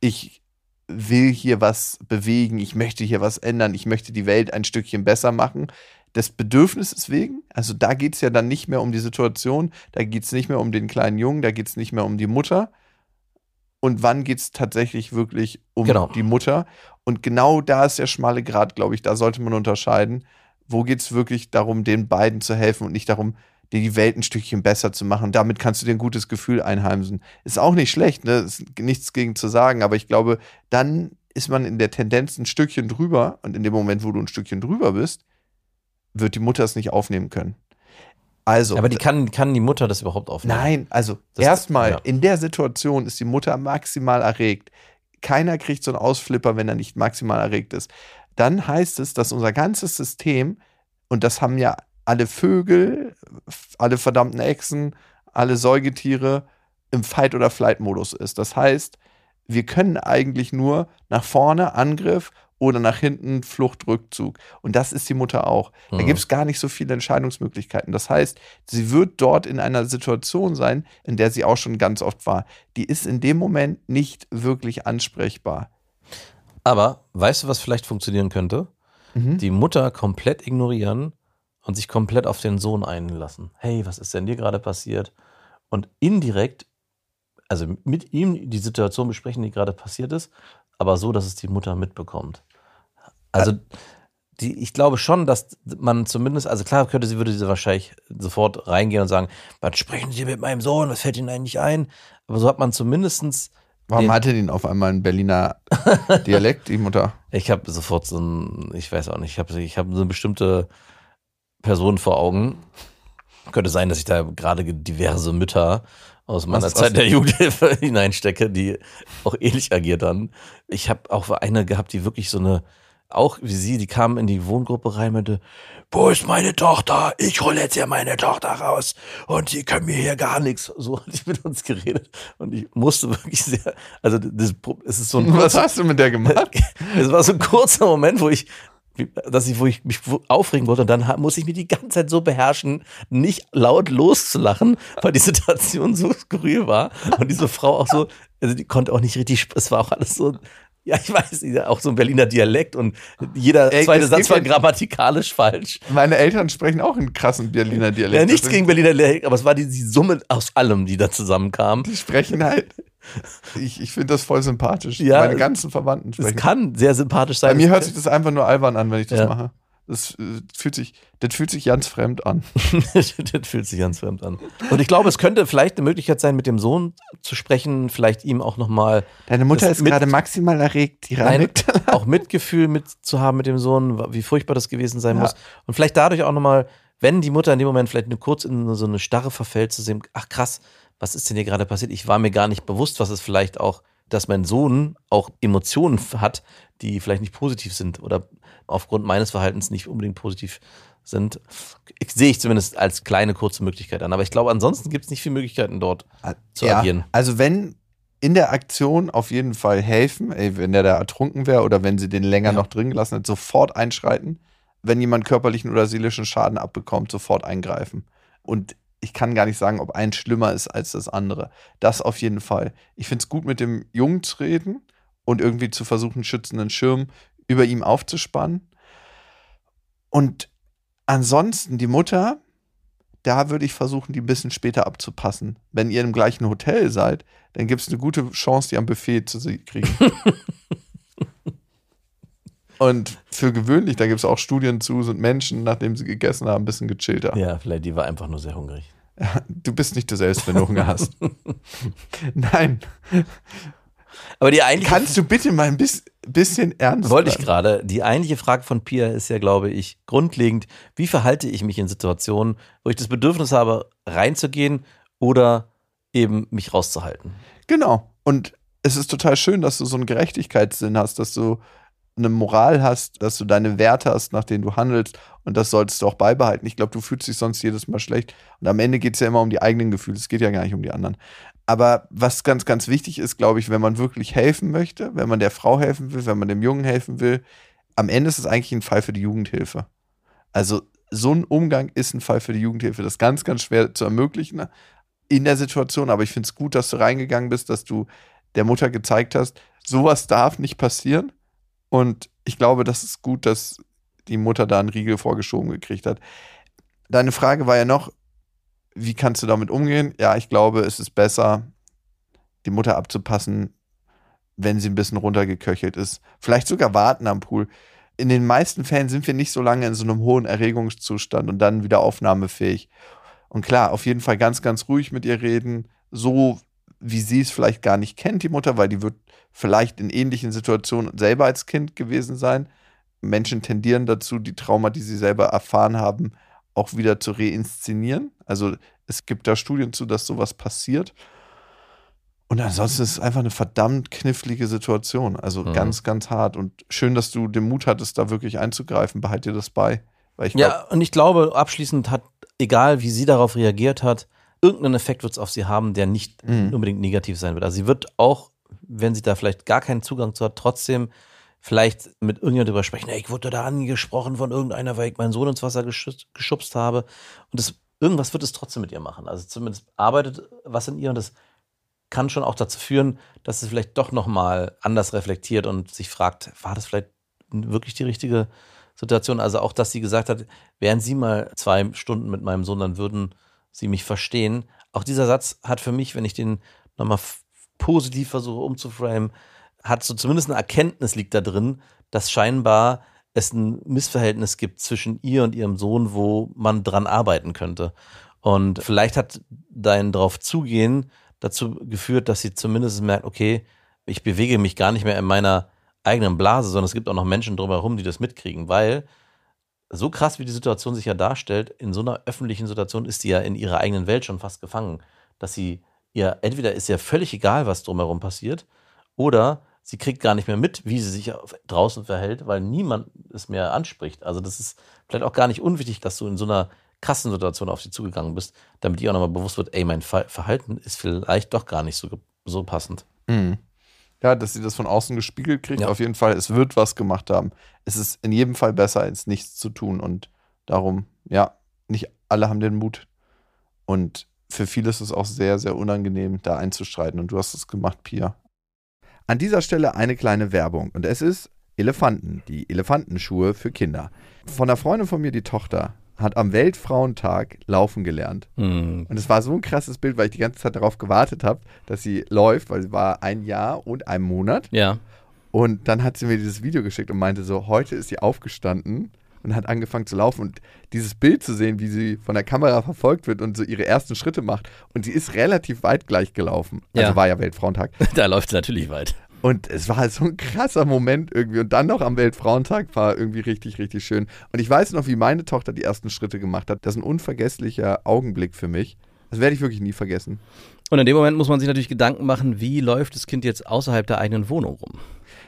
ich will hier was bewegen, ich möchte hier was ändern, ich möchte die Welt ein Stückchen besser machen. Des Bedürfnisses wegen, also da geht es ja dann nicht mehr um die Situation, da geht es nicht mehr um den kleinen Jungen, da geht es nicht mehr um die Mutter. Und wann geht es tatsächlich wirklich um Genau. die Mutter? Und genau da ist der schmale Grad, glaube ich, da sollte man unterscheiden. Wo geht es wirklich darum, den beiden zu helfen und nicht darum, dir die Welt ein Stückchen besser zu machen? Damit kannst du dir ein gutes Gefühl einheimsen. Ist auch nicht schlecht, ne? Ist nichts gegen zu sagen, aber ich glaube, dann ist man in der Tendenz ein Stückchen drüber und in dem Moment, wo du ein Stückchen drüber bist, wird die Mutter es nicht aufnehmen können. Also, Aber die kann, kann die Mutter das überhaupt aufnehmen? Nein, also erstmal ja. in der Situation ist die Mutter maximal erregt. Keiner kriegt so einen Ausflipper, wenn er nicht maximal erregt ist. Dann heißt es, dass unser ganzes System, und das haben ja alle Vögel, alle verdammten Echsen, alle Säugetiere im Fight- oder Flight-Modus ist. Das heißt, wir können eigentlich nur nach vorne Angriff oder nach hinten Flucht, Rückzug. Und das ist die Mutter auch. Da Mhm. gibt es gar nicht so viele Entscheidungsmöglichkeiten. Das heißt, sie wird dort in einer Situation sein, in der sie auch schon ganz oft war. Die ist in dem Moment nicht wirklich ansprechbar. Aber weißt du, was vielleicht funktionieren könnte? Mhm. Die Mutter komplett ignorieren und sich komplett auf den Sohn einlassen. Hey, was ist denn dir gerade passiert? Und indirekt, also mit ihm die Situation besprechen, die gerade passiert ist, aber so, dass es die Mutter mitbekommt. Also, die, ich glaube schon, dass man zumindest, also klar könnte sie, würde sie wahrscheinlich sofort reingehen und sagen, wann sprechen Sie mit meinem Sohn, was fällt Ihnen eigentlich ein? Aber so hat man zumindestens Warum Den- hatte denn auf einmal einen Berliner Dialekt, die Mutter? Ich habe sofort so ein, ich weiß auch nicht, ich habe ich hab so eine bestimmte Person vor Augen. Könnte sein, dass ich da gerade diverse Mütter aus meiner Was- Zeit was- der Jugendhilfe hineinstecke, die auch ähnlich agiert haben. Ich habe auch eine gehabt, die wirklich so eine, auch wie sie, die kam in die Wohngruppe rein, meinte, wo ist meine Tochter? Ich hole jetzt hier meine Tochter raus und sie können mir hier gar nichts. So hat ich mit uns geredet und ich musste wirklich sehr, also das, es ist so ein Was hast du mit der gemacht? es war so ein kurzer Moment, wo ich, dass ich, wo ich mich aufregen wollte und dann muss ich mich die ganze Zeit so beherrschen, nicht laut loszulachen, weil die Situation so skurril war und diese Frau auch so, also die konnte auch nicht richtig, es war auch alles so, ja, ich weiß auch so ein Berliner Dialekt und jeder Ey, zweite es Satz war grammatikalisch falsch. Meine Eltern sprechen auch einen krassen Berliner Dialekt. Ja, nichts gegen Berliner Dialekt, aber es war die, die Summe aus allem, die da zusammenkam. Die sprechen halt. Ich, ich finde das voll sympathisch. Ja, Meine ganzen Verwandten Es sprechen. kann sehr sympathisch sein. Bei mir hört sich das einfach nur albern an, wenn ich das Ja. mache. Das äh, fühlt sich, das fühlt sich ganz fremd an. das fühlt sich ganz fremd an. Und ich glaube, es könnte vielleicht eine Möglichkeit sein, mit dem Sohn zu sprechen, vielleicht ihm auch nochmal Deine Mutter ist gerade maximal erregt. Die Nein, auch Mitgefühl mit zu haben mit dem Sohn, wie furchtbar das gewesen sein Ja. muss. Und vielleicht dadurch auch nochmal, wenn die Mutter in dem Moment vielleicht nur kurz in so eine Starre verfällt, zu sehen, ach krass, was ist denn hier gerade passiert? Ich war mir gar nicht bewusst, was es vielleicht auch dass mein Sohn auch Emotionen hat, die vielleicht nicht positiv sind oder aufgrund meines Verhaltens nicht unbedingt positiv sind, ich, sehe ich zumindest als kleine kurze Möglichkeit an. Aber ich glaube, ansonsten gibt es nicht viele Möglichkeiten dort zu Ja, agieren. Also wenn in der Aktion auf jeden Fall helfen, ey, wenn der da ertrunken wäre oder wenn sie den länger Ja. noch drin gelassen hat, sofort einschreiten. Wenn jemand körperlichen oder seelischen Schaden abbekommt, sofort eingreifen. Und ich kann gar nicht sagen, ob eins schlimmer ist als das andere. Das auf jeden Fall. Ich finde es gut, mit dem Jungen zu reden und irgendwie zu versuchen, schützenden Schirm über ihm aufzuspannen. Und ansonsten die Mutter, da würde ich versuchen, die ein bisschen später abzupassen. Wenn ihr im gleichen Hotel seid, dann gibt es eine gute Chance, die am Buffet zu kriegen. Und für gewöhnlich, da gibt es auch Studien zu, sind Menschen, nachdem sie gegessen haben, ein bisschen gechillter. Ja, vielleicht die war einfach nur sehr hungrig. Du bist nicht du selbst, wenn du Hunger hast. Nein. Aber die eigentliche Kannst du bitte mal ein bis, bisschen ernst Wollte ich gerade. Die eigentliche Frage von Pia ist ja, glaube ich, grundlegend, wie verhalte ich mich in Situationen, wo ich das Bedürfnis habe, reinzugehen oder eben mich rauszuhalten? Genau. Und es ist total schön, dass du so einen Gerechtigkeitssinn hast, dass du eine Moral hast, dass du deine Werte hast, nach denen du handelst. Und das solltest du auch beibehalten. Ich glaube, du fühlst dich sonst jedes Mal schlecht. Und am Ende geht es ja immer um die eigenen Gefühle. Es geht ja gar nicht um die anderen. Aber was ganz, ganz wichtig ist, glaube ich, wenn man wirklich helfen möchte, wenn man der Frau helfen will, wenn man dem Jungen helfen will, am Ende ist es eigentlich ein Fall für die Jugendhilfe. Also so ein Umgang ist ein Fall für die Jugendhilfe. Das ist ganz, ganz schwer zu ermöglichen in der Situation. Aber ich finde es gut, dass du reingegangen bist, dass du der Mutter gezeigt hast, sowas darf nicht passieren. Und ich glaube, das ist gut, dass die Mutter da einen Riegel vorgeschoben gekriegt hat. Deine Frage war ja noch, wie kannst du damit umgehen? Ja, ich glaube, es ist besser, die Mutter abzupassen, wenn sie ein bisschen runtergeköchelt ist. Vielleicht sogar warten am Pool. In den meisten Fällen sind wir nicht so lange in so einem hohen Erregungszustand und dann wieder aufnahmefähig. Und klar, auf jeden Fall ganz, ganz ruhig mit ihr reden, so wie sie es vielleicht gar nicht kennt, die Mutter, weil die wird vielleicht in ähnlichen Situationen selber als Kind gewesen sein. Menschen tendieren dazu, die Trauma, die sie selber erfahren haben, auch wieder zu reinszenieren. Also es gibt da Studien zu, dass sowas passiert. Und ansonsten ist es einfach eine verdammt knifflige Situation. Also Mhm. ganz, ganz hart. Und schön, dass du den Mut hattest, da wirklich einzugreifen. Behalt dir das bei. Weil ich glaub, Ja, und ich glaube, abschließend hat, egal wie sie darauf reagiert hat, irgendeinen Effekt wird es auf sie haben, der nicht Mhm. unbedingt negativ sein wird. Also sie wird auch, wenn sie da vielleicht gar keinen Zugang zu hat, trotzdem vielleicht mit irgendjemandem drüber sprechen, hey, ich wurde da angesprochen von irgendeiner, weil ich meinen Sohn ins Wasser geschubst, habe. Und das, irgendwas wird es trotzdem mit ihr machen. Also zumindest arbeitet was in ihr und das kann schon auch dazu führen, dass sie vielleicht doch nochmal anders reflektiert und sich fragt, war das vielleicht wirklich die richtige Situation? Also auch, dass sie gesagt hat, wären sie mal zwei Stunden mit meinem Sohn, dann würden sie mich verstehen. Auch dieser Satz hat für mich, wenn ich den nochmal positiv versuche umzuframen, hat so zumindest eine Erkenntnis liegt da drin, dass scheinbar es ein Missverhältnis gibt zwischen ihr und ihrem Sohn, wo man dran arbeiten könnte. Und vielleicht hat dein drauf zugehen dazu geführt, dass sie zumindest merkt, okay, ich bewege mich gar nicht mehr in meiner eigenen Blase, sondern es gibt auch noch Menschen drumherum, die das mitkriegen, weil so krass wie die Situation sich ja darstellt, in so einer öffentlichen Situation ist sie ja in ihrer eigenen Welt schon fast gefangen, dass sie ihr entweder ist ja völlig egal, was drumherum passiert, oder sie kriegt gar nicht mehr mit, wie sie sich draußen verhält, weil niemand es mehr anspricht. Also das ist vielleicht auch gar nicht unwichtig, dass du in so einer krassen Situation auf sie zugegangen bist, damit ihr auch nochmal bewusst wird, ey, mein Ver Verhalten ist vielleicht doch gar nicht so, so passend. Mhm. Ja, dass sie das von außen gespiegelt kriegt, Ja. auf jeden Fall. Es wird was gemacht haben. Es ist in jedem Fall besser, als nichts zu tun. Und darum, ja, nicht alle haben den Mut. Und für viele ist es auch sehr, sehr unangenehm, da einzustreiten. Und du hast es gemacht, Pia. An dieser Stelle eine kleine Werbung. Und es ist Elefanten, die Elefantenschuhe für Kinder. Von einer Freundin von mir, die Tochter, hat am Weltfrauentag laufen gelernt. Hm. Und es war so ein krasses Bild, weil ich die ganze Zeit darauf gewartet habe, dass sie läuft, weil sie war ein Jahr und ein Monat. Ja. Und dann hat sie mir dieses Video geschickt und meinte so, heute ist sie aufgestanden und hat angefangen zu laufen. Und dieses Bild zu sehen, wie sie von der Kamera verfolgt wird und so ihre ersten Schritte macht. Und sie ist relativ weit gleich gelaufen. Also Ja. war ja Weltfrauentag. Da läuft sie natürlich weit. Und es war so ein krasser Moment irgendwie. Und dann noch am Weltfrauentag war irgendwie richtig, richtig schön. Und ich weiß noch, wie meine Tochter die ersten Schritte gemacht hat. Das ist ein unvergesslicher Augenblick für mich. Das werde ich wirklich nie vergessen. Und in dem Moment muss man sich natürlich Gedanken machen, wie läuft das Kind jetzt außerhalb der eigenen Wohnung rum?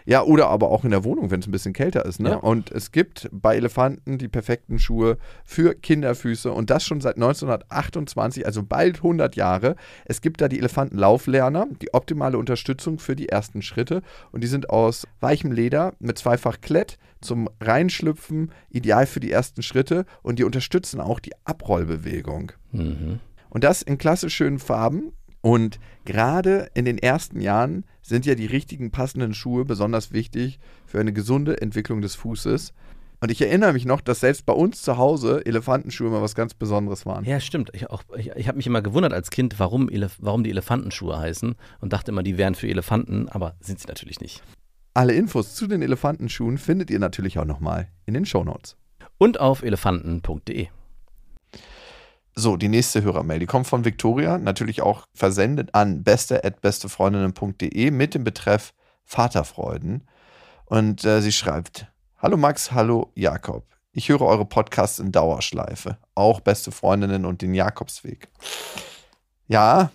Ja, oder aber auch in der Wohnung, wenn es ein bisschen kälter ist. Ne? Ja. Und es gibt bei Elefanten die perfekten Schuhe für Kinderfüße und das schon seit 1928, also bald 100 Jahre. Es gibt da die Elefantenlauflerner, die optimale Unterstützung für die ersten Schritte und die sind aus weichem Leder mit zweifach Klett zum Reinschlüpfen, ideal für die ersten Schritte und die unterstützen auch die Abrollbewegung. Mhm. Und das in klassisch schönen Farben. Und gerade in den ersten Jahren sind ja die richtigen passenden Schuhe besonders wichtig für eine gesunde Entwicklung des Fußes. Und ich erinnere mich noch, dass selbst bei uns zu Hause Elefantenschuhe immer was ganz Besonderes waren. Ja, stimmt. Ich, auch- ich, ich habe mich immer gewundert als Kind, warum, Elef warum die Elefantenschuhe heißen und dachte immer, die wären für Elefanten, aber sind sie natürlich nicht. Alle Infos zu den Elefantenschuhen findet ihr natürlich auch nochmal in den Shownotes. Und auf elefanten.de. So, die nächste Hörermail, die kommt von Victoria, natürlich auch versendet an beste.bestefreundinnen.de mit dem Betreff Vaterfreuden. Und äh, sie schreibt: Hallo Max, hallo Jakob. Ich höre eure Podcasts in Dauerschleife. Auch beste Freundinnen und den Jakobsweg. Ja,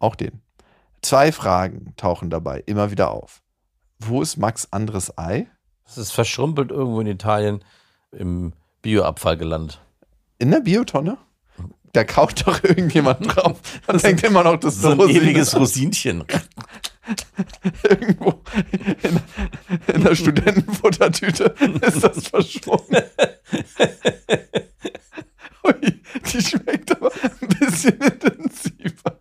auch den. Zwei Fragen tauchen dabei immer wieder auf. Wo ist Max anderes Ei? Es ist verschrumpelt irgendwo in Italien im Bioabfall gelandet. In der Biotonne? Da kaut doch irgendjemand drauf. Man denkt immer noch, das ist So ein ewiges Rosinchen. irgendwo in, in der Studentenfuttertüte ist das verschwunden. Ui, die schmeckt aber ein bisschen intensiver.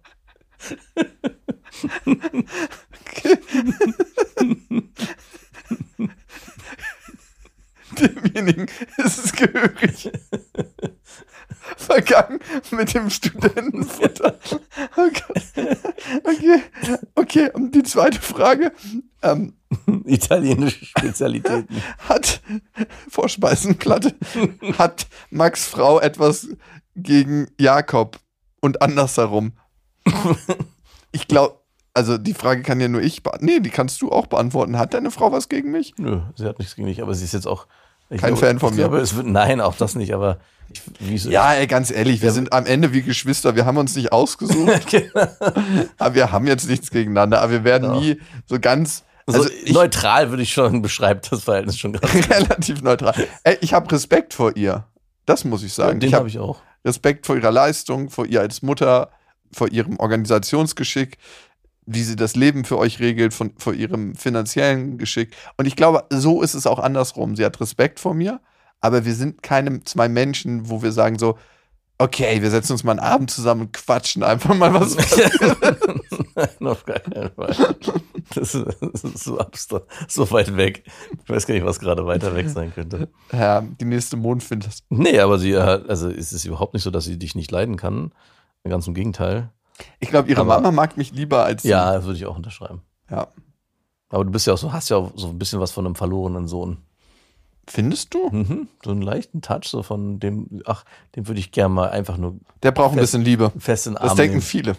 Okay. Demjenigen ist es gehörig. Mit dem Studentenfutter. Gott. Okay, okay. Und die zweite Frage. Ähm, Italienische Spezialitäten. hat Vorspeisenplatte, hat Max Frau etwas gegen Jakob und andersherum? Ich glaube, also die Frage kann ja nur ich beantworten. Nee, die kannst du auch beantworten. Hat deine Frau was gegen mich? Nö, sie hat nichts gegen mich, aber sie ist jetzt auch. Kein Fan von ich mir. Glaube, es wird, nein, auch das nicht, aber ich, wie so, Ja, ey, ganz ehrlich, wir sind am Ende wie Geschwister. Wir haben uns nicht ausgesucht, Genau. aber wir haben jetzt nichts gegeneinander. Aber wir werden Ja. nie so ganz. Also Also ich, neutral würde ich schon beschreiben, das Verhältnis schon gerade. relativ neutral. Ey, ich habe Respekt vor ihr. Das muss ich sagen. Den ich habe habe ich auch. Respekt vor ihrer Leistung, vor ihr als Mutter, vor ihrem Organisationsgeschick, wie sie das Leben für euch regelt, von, vor ihrem finanziellen Geschick. Und ich glaube, so ist es auch andersrum. Sie hat Respekt vor mir, aber wir sind keine zwei Menschen, wo wir sagen so, okay, wir setzen uns mal einen Abend zusammen und quatschen einfach mal was. Nein, auf keinen Fall. Das ist, das ist so abstrakt, so weit weg. Ich weiß gar nicht, was gerade weiter weg sein könnte. ja, die nächste Mondfind. das- Nee, aber sie also es ist überhaupt nicht so, dass sie dich nicht leiden kann. Ganz im Gegenteil. Ich glaube, ihre Aber- Mama mag mich lieber als sie. Ja, das würde ich auch unterschreiben. ja. Aber du bist ja auch so, hast ja auch so ein bisschen was von einem verlorenen Sohn. Findest du? Mhm. So einen leichten Touch, so von dem, ach, den würde ich gerne mal einfach nur Der braucht ein bisschen Liebe. fest in den Arm Das denken nehmen. viele.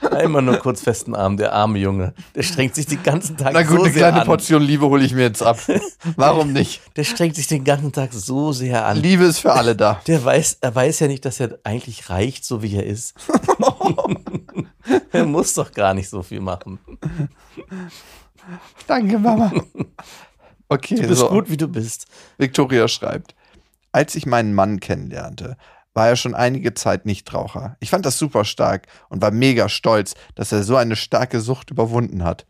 Einmal nur kurz festen Arm, der arme Junge. Der strengt sich den ganzen Tag Na gut, so eine sehr kleine an. Portion Liebe hole ich mir jetzt ab. Warum nicht? Der strengt sich den ganzen Tag so sehr an. Liebe ist für alle da. Der weiß, er weiß ja nicht, dass er eigentlich reicht, so wie er ist. er muss doch gar nicht so viel machen. Danke, Mama. Okay, Du bist so. gut, wie du bist. Victoria schreibt, als ich meinen Mann kennenlernte, war er schon einige Zeit Nichtraucher. Ich fand das super stark und war mega stolz, dass er so eine starke Sucht überwunden hat.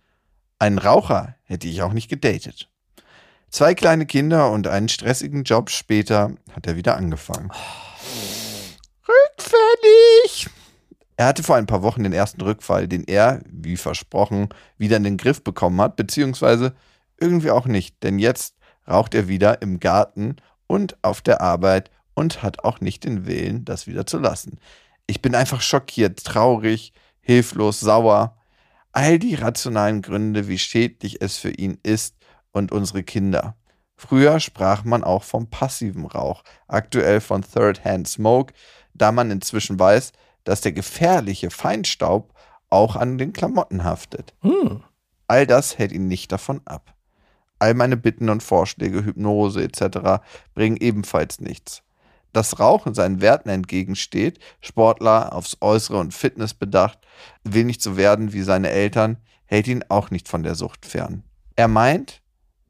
Einen Raucher hätte ich auch nicht gedatet. Zwei kleine Kinder und einen stressigen Job später hat er wieder angefangen. Rückfällig! Er hatte vor ein paar Wochen den ersten Rückfall, den er, wie versprochen, wieder in den Griff bekommen hat, beziehungsweise irgendwie auch nicht, denn jetzt raucht er wieder im Garten und auf der Arbeit und hat auch nicht den Willen, das wieder zu lassen. Ich bin einfach schockiert, traurig, hilflos, sauer. All die rationalen Gründe, wie schädlich es für ihn ist und unsere Kinder. Früher sprach man auch vom passiven Rauch, aktuell von Third-Hand Smoke, da man inzwischen weiß, dass der gefährliche Feinstaub auch an den Klamotten haftet. Hm. All das hält ihn nicht davon ab. All meine Bitten und Vorschläge, Hypnose etc. bringen ebenfalls nichts. das Rauchen seinen Werten entgegensteht, Sportler aufs Äußere und Fitness bedacht, will nicht so werden wie seine Eltern, hält ihn auch nicht von der Sucht fern. Er meint,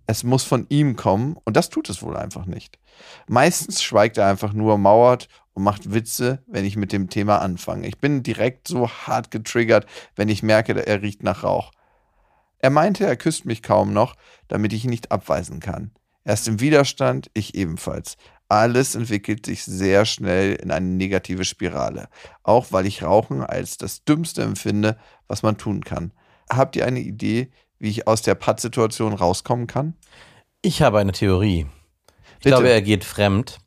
es muss von ihm kommen und das tut es wohl einfach nicht. Meistens schweigt er einfach nur, mauert und macht Witze, wenn ich mit dem Thema anfange. Ich bin direkt so hart getriggert, wenn ich merke, er riecht nach Rauch. Er meinte, er küsst mich kaum noch, damit ich ihn nicht abweisen kann. Er ist im Widerstand, ich ebenfalls. Alles entwickelt sich sehr schnell in eine negative Spirale, auch weil ich Rauchen als das Dümmste empfinde, was man tun kann. Habt ihr eine Idee, wie ich aus der Pattsituation rauskommen kann? Ich habe eine Theorie. Ich Bitte. glaube, er geht fremd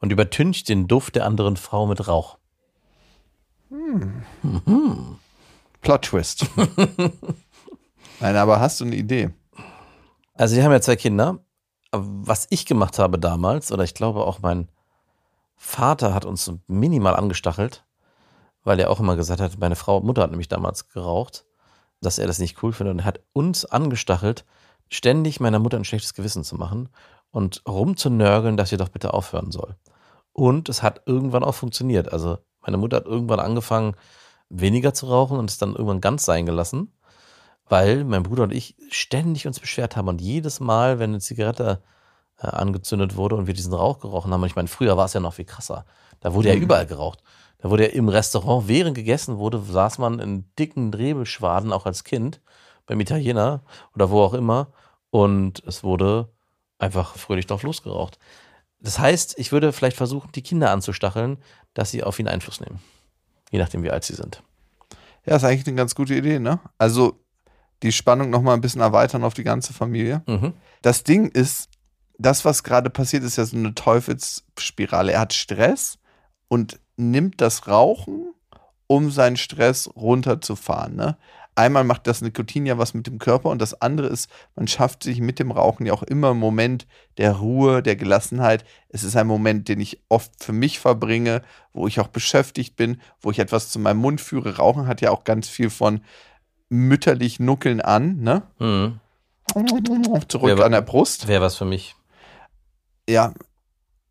und übertüncht den Duft der anderen Frau mit Rauch. Plot Twist. Nein, aber hast du eine Idee? Also, wir haben ja zwei Kinder. Was ich gemacht habe damals, oder ich glaube auch mein Vater hat uns minimal angestachelt, weil er auch immer gesagt hat, meine Frau, Mutter hat nämlich damals geraucht, dass er das nicht cool findet und hat uns angestachelt, ständig meiner Mutter ein schlechtes Gewissen zu machen und rumzunörgeln, dass sie doch bitte aufhören soll. Und es hat irgendwann auch funktioniert. Also meine Mutter hat irgendwann angefangen, weniger zu rauchen und es dann irgendwann ganz sein gelassen, weil mein Bruder und ich ständig uns beschwert haben und jedes Mal, wenn eine Zigarette äh, angezündet wurde und wir diesen Rauch gerochen haben, und ich meine, früher war es ja noch viel krasser. Da wurde ja überall geraucht. Da wurde ja im Restaurant, während gegessen wurde, saß man in dicken Drehbeschwaden, auch als Kind, beim Italiener oder wo auch immer. Und es wurde einfach fröhlich drauf losgeraucht. Das heißt, ich würde vielleicht versuchen, die Kinder anzustacheln, dass sie auf ihn Einfluss nehmen. Je nachdem, wie alt sie sind. Ja, ist eigentlich eine ganz gute Idee, ne? Also die Spannung noch mal ein bisschen erweitern auf die ganze Familie. Mhm. Das Ding ist, das, was gerade passiert, ist ja so eine Teufelsspirale. Er hat Stress und nimmt das Rauchen, um seinen Stress runterzufahren. Ne? Einmal macht das Nikotin ja was mit dem Körper und das andere ist, man schafft sich mit dem Rauchen ja auch immer einen Moment der Ruhe, der Gelassenheit. Es ist ein Moment, den ich oft für mich verbringe, wo ich auch beschäftigt bin, wo ich etwas zu meinem Mund führe. Rauchen hat ja auch ganz viel von mütterlich nuckeln an, ne? Mhm. Zurück war- an der Brust. Wäre was für mich. Ja.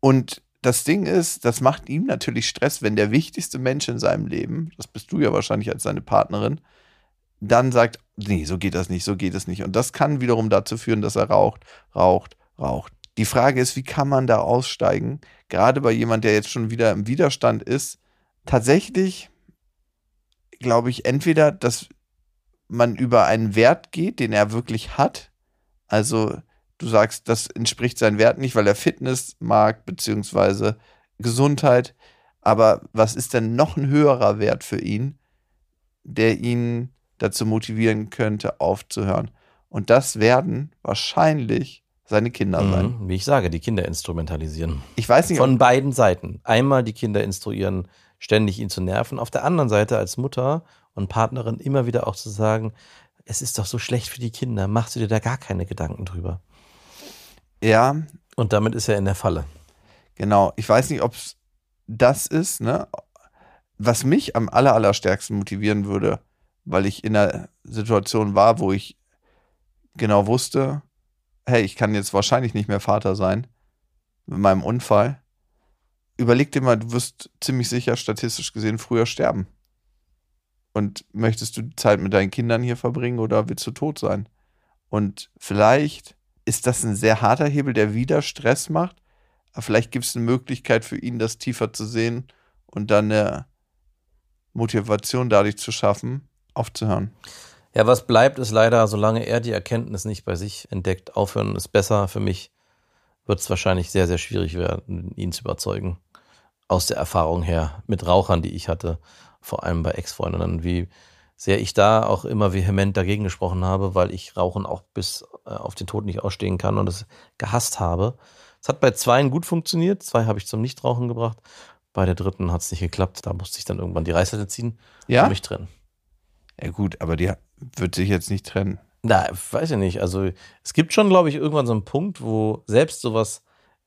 Und das Ding ist, das macht ihm natürlich Stress, wenn der wichtigste Mensch in seinem Leben, das bist du ja wahrscheinlich als seine Partnerin, dann sagt, nee, so geht das nicht, so geht es nicht. Und das kann wiederum dazu führen, dass er raucht, raucht, raucht. Die Frage ist, wie kann man da aussteigen? Gerade bei jemand, der jetzt schon wieder im Widerstand ist. Tatsächlich glaube ich entweder, dass man über einen Wert geht, den er wirklich hat. Also du sagst, das entspricht seinen Werten nicht, weil er Fitness mag, beziehungsweise Gesundheit. Aber was ist denn noch ein höherer Wert für ihn, der ihn dazu motivieren könnte, aufzuhören? Und das werden wahrscheinlich seine Kinder sein. Mhm. Wie ich sage, die Kinder instrumentalisieren. Ich weiß nicht, Von beiden Seiten. Einmal die Kinder instruieren, ständig ihn zu nerven. Auf der anderen Seite als Mutter und Partnerin immer wieder auch zu sagen, es ist doch so schlecht für die Kinder, machst du dir da gar keine Gedanken drüber. ja, Und damit ist er in der Falle. Genau, ich weiß nicht, ob es das ist, ne? Was mich am aller, allerstärksten motivieren würde, weil ich in einer Situation war, wo ich genau wusste, hey, ich kann jetzt wahrscheinlich nicht mehr Vater sein mit meinem Unfall. Überleg dir mal, du wirst ziemlich sicher statistisch gesehen früher sterben. Und möchtest du Zeit mit deinen Kindern hier verbringen oder willst du tot sein? Und vielleicht ist das ein sehr harter Hebel, der wieder Stress macht. Aber vielleicht gibt es eine Möglichkeit für ihn, das tiefer zu sehen und dann eine Motivation dadurch zu schaffen, aufzuhören. Ja, was bleibt, ist leider, solange er die Erkenntnis nicht bei sich entdeckt, aufhören ist besser. Für mich wird es wahrscheinlich sehr, sehr schwierig werden, ihn zu überzeugen. Aus der Erfahrung her mit Rauchern, die ich hatte, vor allem bei Ex-Freundinnen, wie sehr ich da auch immer vehement dagegen gesprochen habe, weil ich Rauchen auch bis äh, auf den Tod nicht ausstehen kann und es gehasst habe. Es hat bei zweien gut funktioniert, zwei habe ich zum Nichtrauchen gebracht. Bei der dritten hat es nicht geklappt, da musste ich dann irgendwann die Reißleine ziehen Ja? und mich trennen. Ja, gut, aber die wird sich jetzt nicht trennen. Na, weiß ich nicht. Also es gibt schon, glaube ich, irgendwann so einen Punkt, wo selbst sowas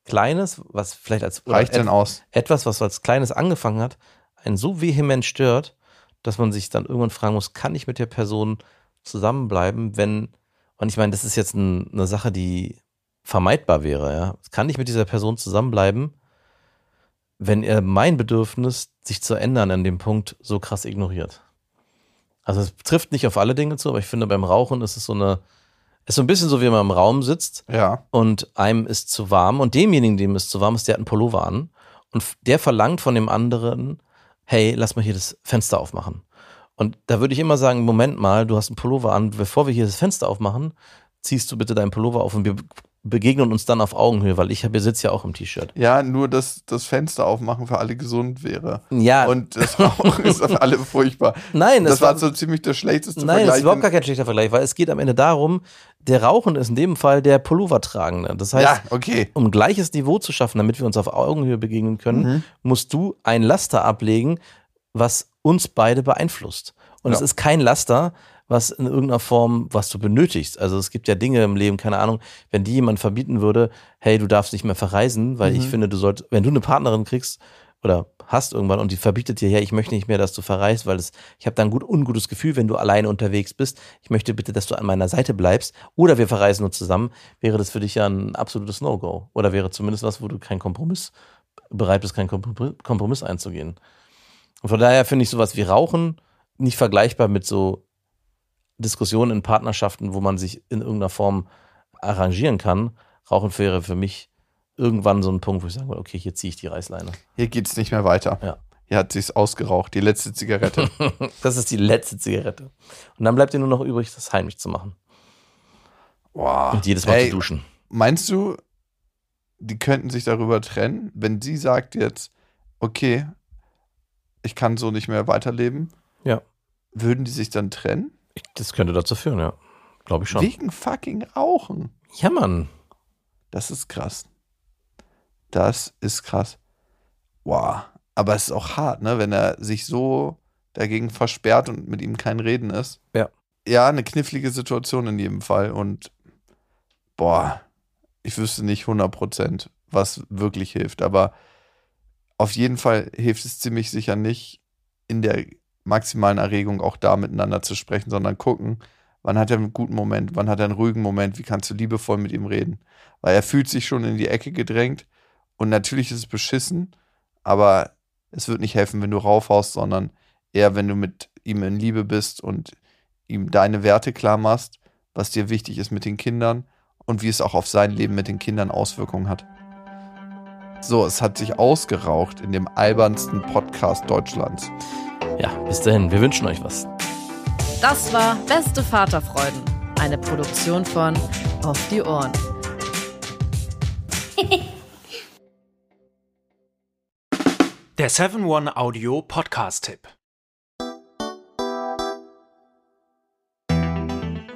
Kleines, was vielleicht als Reicht denn aus? etwas, was als Kleines angefangen hat, einen so vehement stört, dass man sich dann irgendwann fragen muss, kann ich mit der Person zusammenbleiben, wenn, und ich meine, das ist jetzt ein, eine Sache, die vermeidbar wäre, ja. Kann ich mit dieser Person zusammenbleiben, wenn er mein Bedürfnis, sich zu ändern, an dem Punkt so krass ignoriert. Also es trifft nicht auf alle Dinge zu, aber ich finde beim Rauchen ist es so eine, ist so ein bisschen so, wie man im Raum sitzt Ja. und einem ist zu warm und demjenigen, dem es zu warm ist, der hat einen Pullover an und der verlangt von dem anderen, hey, lass mal hier das Fenster aufmachen. Und da würde ich immer sagen, Moment mal, du hast einen Pullover an, bevor wir hier das Fenster aufmachen, ziehst du bitte deinen Pullover auf und wir begegnen uns dann auf Augenhöhe, weil ich habe sitze ja auch im T-Shirt. Ja, nur dass das Fenster aufmachen für alle gesund wäre. Ja, Und das Rauchen ist für alle furchtbar. nein, Das, das, war so ziemlich der schlechteste Nein, das Vergleich. ist überhaupt gar kein schlechter Vergleich, weil es geht am Ende darum, der Rauchen ist in dem Fall der Pullovertragende. Das heißt, ja, okay. um gleiches Niveau zu schaffen, damit wir uns auf Augenhöhe begegnen können, Mhm. musst du ein Laster ablegen, was uns beide beeinflusst. Und Ja. es ist kein Laster, was in irgendeiner Form, was du benötigst. Also es gibt ja Dinge im Leben, keine Ahnung, wenn die jemand verbieten würde, hey, du darfst nicht mehr verreisen, weil ich Mhm. finde, du sollst, wenn du eine Partnerin kriegst oder hast irgendwann und die verbietet dir, ja, ich möchte nicht mehr, dass du verreist, weil es, ich habe da ein gut, ungutes Gefühl, wenn du alleine unterwegs bist. Ich möchte bitte, dass du an meiner Seite bleibst oder wir verreisen nur zusammen. Wäre das für dich ja ein absolutes No-Go oder wäre zumindest was, wo du keinen Kompromiss bereit bist, keinen Kompr- Kompromiss einzugehen. Und von daher finde ich sowas wie Rauchen nicht vergleichbar mit so Diskussionen in Partnerschaften, wo man sich in irgendeiner Form arrangieren kann. Rauchen wäre für mich irgendwann so ein Punkt, wo ich sagen würde, okay, hier ziehe ich die Reißleine. Hier geht's nicht mehr weiter. Ja. Hier hat sich's ausgeraucht, die letzte Zigarette. Das ist die letzte Zigarette. Und dann bleibt dir nur noch übrig, das heimlich zu machen. Boah. Und jedes Mal Ey, zu duschen. Meinst du, die könnten sich darüber trennen, wenn sie sagt jetzt, okay, ich kann so nicht mehr weiterleben? Ja. Würden die sich dann trennen? Das könnte dazu führen, ja. Glaube ich schon. Wegen fucking Rauchen. Ja, Mann. Das ist krass. Das ist krass. Wow. Aber es ist auch hart, ne, wenn er sich so dagegen versperrt und mit ihm kein Reden ist. Ja. Ja, eine knifflige Situation in jedem Fall. Und boah, ich wüsste nicht 100%, was wirklich hilft. Aber auf jeden Fall hilft es ziemlich sicher nicht, in der maximalen Erregung auch da miteinander zu sprechen, sondern gucken, wann hat er einen guten Moment, wann hat er einen ruhigen Moment, wie kannst du liebevoll mit ihm reden. Weil er fühlt sich schon in die Ecke gedrängt und natürlich ist es beschissen, aber es wird nicht helfen, wenn du raufhaust, sondern eher, wenn du mit ihm in Liebe bist und ihm deine Werte klar machst, was dir wichtig ist mit den Kindern und wie es auch auf sein Leben mit den Kindern Auswirkungen hat. So, es hat sich ausgeraucht in dem albernsten Podcast Deutschlands. Ja, bis dahin. Wir wünschen euch was. Das war Beste Vaterfreuden, eine Produktion von Auf die Ohren. Der 7-One-Audio-Podcast-Tipp.